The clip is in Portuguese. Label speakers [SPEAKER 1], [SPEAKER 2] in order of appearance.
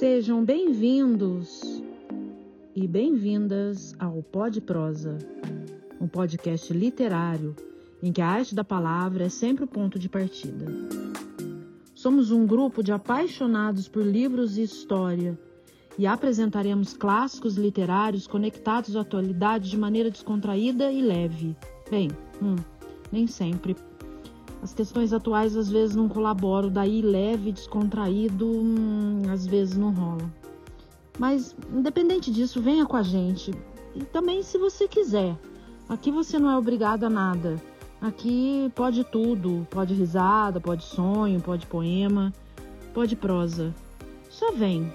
[SPEAKER 1] Sejam bem-vindos e bem-vindas ao Pod Prosa, um podcast literário em que a arte da palavra é sempre o ponto de partida. Somos um grupo de apaixonados por livros e história e apresentaremos clássicos literários conectados à atualidade de maneira descontraída e leve. Bem, hum, nem sempre. As questões atuais às vezes não colaboram, daí leve, descontraído, hum, às vezes não rola. Mas, independente disso, venha com a gente. E também se você quiser. Aqui você não é obrigado a nada. Aqui pode tudo, pode risada, pode sonho, pode poema, pode prosa. Só vem.